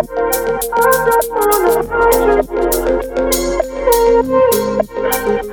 I'm not gonna lie to you.